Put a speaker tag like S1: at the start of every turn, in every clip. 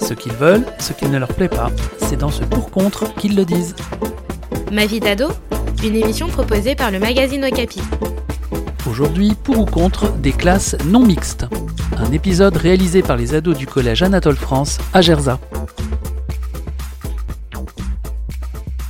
S1: Ce qu'ils veulent, ce qui ne leur plaît pas, c'est dans ce pour-contre qu'ils le disent.
S2: Ma vie d'ado, une émission proposée par le magazine Okapi.
S1: Aujourd'hui, pour ou contre des classes non mixtes. Un épisode réalisé par les ados du collège Anatole France à Gerza.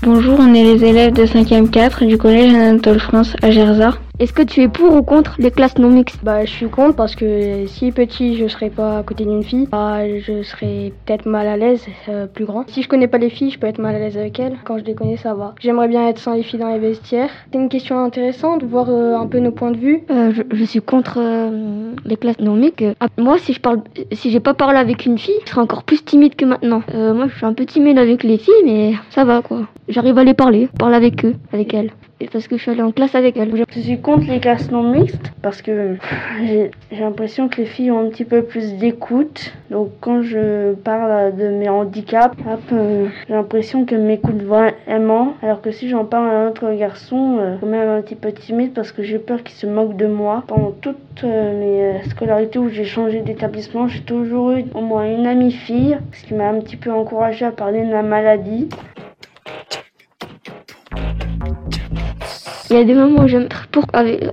S3: Bonjour, on est les élèves de 5e 4 du collège Anatole France à Gerza. Est-ce que tu es pour ou contre les classes non mixtes?
S4: Bah, je suis contre parce que si petit je serais pas à côté d'une fille, bah, je serais peut-être mal à l'aise euh, plus grand. Si je connais pas les filles, je peux être mal à l'aise avec elles. Quand je les connais, ça va. J'aimerais bien être sans les filles dans les vestiaires. C'est une question intéressante, voir euh, un peu nos points de vue.
S3: Euh, je, je suis contre euh, les classes non mixtes. Ah, moi, si je parle, si j'ai pas parlé avec une fille, je serais encore plus timide que maintenant. Euh, moi, je suis un peu timide avec les filles, mais ça va quoi. J'arrive à les parler, parler avec eux, avec elles. Parce que je suis allée en classe avec elles.
S5: Je suis contre les classes non mixtes parce que j'ai l'impression que les filles ont un petit peu plus d'écoute. Donc quand je parle de mes handicaps, euh, j'ai l'impression qu'elles m'écoutent vraiment. Alors que si j'en parle à un autre garçon, euh, quand même un petit peu timide parce que j'ai peur qu'il se moque de moi. Pendant toute euh, mes euh, scolarités où j'ai changé d'établissement, j'ai toujours eu au moins une amie fille, ce qui m'a un petit peu encouragée à parler de ma maladie.
S3: Il y a des moments où j'aime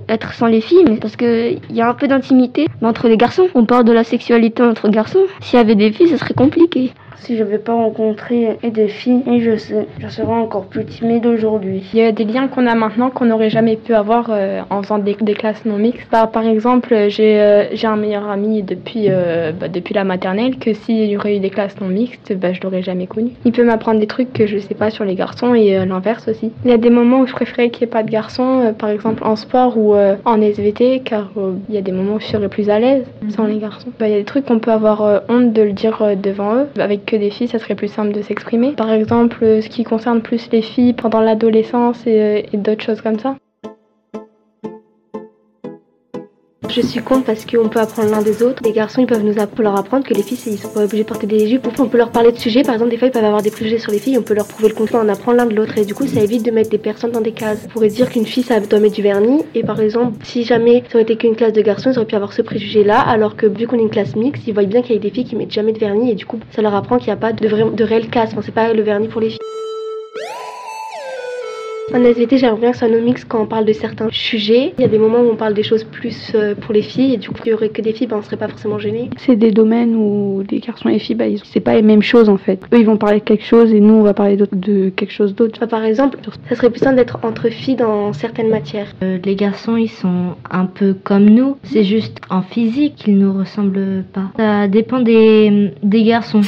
S3: être sans les filles, mais parce que il y a un peu d'intimité entre les garçons. On parle de la sexualité entre garçons. S'il y avait des filles, ce serait compliqué.
S5: Si je n'avais pas rencontré et des filles, et je, sais, je serais encore plus timide aujourd'hui.
S4: Il y a des liens qu'on a maintenant qu'on n'aurait jamais pu avoir euh, en faisant des, des classes non mixtes. Bah, par exemple, j'ai euh, j'ai un meilleur ami depuis, euh, bah, depuis la maternelle que s'il y aurait eu des classes non mixtes, bah, je l'aurais jamais connu. Il peut m'apprendre des trucs que je sais pas sur les garçons et euh, l'inverse aussi. Il y a des moments où je préférais qu'il n'y ait pas de garçons, euh, par exemple en sport ou euh, en SVT, car euh, il y a des moments où je serais plus à l'aise sans les garçons. Bah, Il y a des trucs qu'on peut avoir euh, honte de le dire euh, devant eux. Avec que des filles, ça serait plus simple de s'exprimer. Par exemple, ce qui concerne plus les filles pendant l'adolescence et, euh, et d'autres choses comme ça.
S6: Je suis contre parce qu'on peut apprendre l'un des autres. Les garçons, ils peuvent nous leur apprendre que les filles, ils sont pas obligés de porter des jupes. On peut leur parler de sujets. Par exemple, des fois, ils peuvent avoir des préjugés sur les filles. On peut leur prouver le contraire. On apprend l'un de l'autre. Et du coup, ça évite de mettre des personnes dans des cases. On pourrait dire qu'une fille, ça doit mettre du vernis. Et par exemple, si jamais ça aurait été qu'une classe de garçons, ils auraient pu avoir ce préjugé-là. Alors que vu qu'on est une classe mixte, ils voient bien qu'il y a des filles qui mettent jamais de vernis. Et du coup, ça leur apprend qu'il n'y a pas de, vrai, de réelle casse. Enfin, c'est pas le vernis pour les filles. En SVT, j'aimerais bien que ça soit non mix quand on parle de certains sujets. Il y a des moments où on parle des choses plus euh, pour les filles et du coup, il y aurait que des filles, ben, on serait pas forcément gênés.
S4: C'est des domaines où les garçons et les filles, bah, ils- c'est pas les mêmes choses en fait. Eux, ils vont parler de quelque chose et nous, on va parler de quelque chose d'autre.
S6: Enfin, par exemple, ça serait plus simple d'être entre filles dans certaines matières.
S7: Euh, les garçons, ils sont un peu comme nous. C'est juste en physique qu'ils nous ressemblent pas. Ça dépend des, des garçons.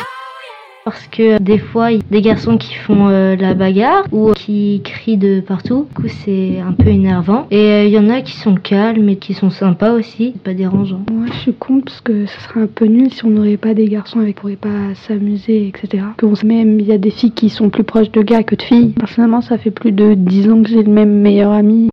S7: Parce que des fois, il y a des garçons qui font euh, la bagarre ou qui crient de partout. Du coup, c'est un peu énervant. Et euh, il y en a qui sont calmes et qui sont sympas aussi. Pas dérangeant.
S4: Moi, je suis contre parce que ce serait un peu nul si on n'aurait pas des garçons avec qui pourrait pas s'amuser, etc. Que on même, il y a des filles qui sont plus proches de gars que de filles. Personnellement, ça fait plus de 10 ans que j'ai le même meilleur ami.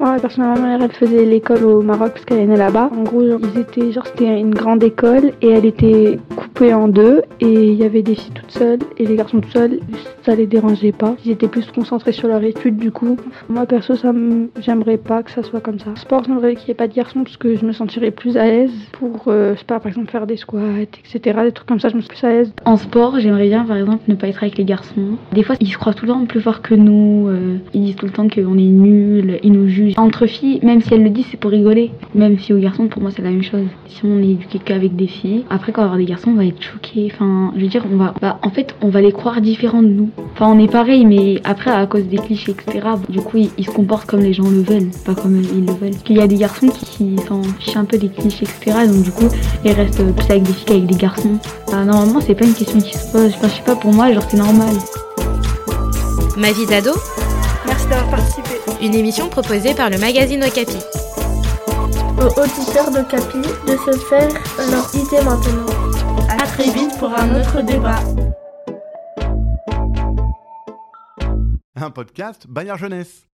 S4: Moi, personnellement, ma mère, elle faisait l'école au Maroc parce qu'elle est née là-bas. En gros, ils étaient, genre, c'était une grande école et elle était en deux et il y avait des filles toutes seules et les garçons tout seuls. Ça les dérangeait pas. Ils étaient plus concentrés sur leur étude du coup. Moi, perso, ça me- j'aimerais pas que ça soit comme ça. Sport, j'aimerais qu'il n'y ait pas de garçons parce que je me sentirais plus à l'aise pour, euh, pas, par exemple, faire des squats, etc. Des trucs comme ça, je me sens plus à l'aise.
S8: En sport, j'aimerais bien, par exemple, ne pas être avec les garçons. Des fois, ils se croient tout le temps plus forts que nous. euh, ils disent tout le temps qu'on est nuls, ils nous jugent. Entre filles, même si elles le disent, c'est pour rigoler. Même filles ou garçons, pour moi, c'est la même chose. Si on est éduqué qu'avec des filles, après, quand on va avoir des garçons, on va être choqués. Enfin, je veux dire, on va, bah, en fait, on va les croire différents de nous. Enfin, on est pareil, mais après, à cause des clichés, etc., du coup, ils, ils se comportent comme les gens le veulent, pas comme ils le veulent. Parce qu'il y a des garçons qui, qui s'en fichent un peu des clichés, etc., donc du coup, ils restent plus avec des filles qu'avec des garçons. Bah, normalement, c'est pas une question qui se pose. Enfin, je sais pas, pour moi, genre, c'est normal.
S2: Ma vie d'ado,
S9: Merci d'avoir participé.
S2: une émission proposée par le magazine Okapi.
S5: Aux auditeurs de Capi de se faire leur idée maintenant.
S2: À
S9: très vite pour un autre débat.
S10: Un podcast Bayard Jeunesse.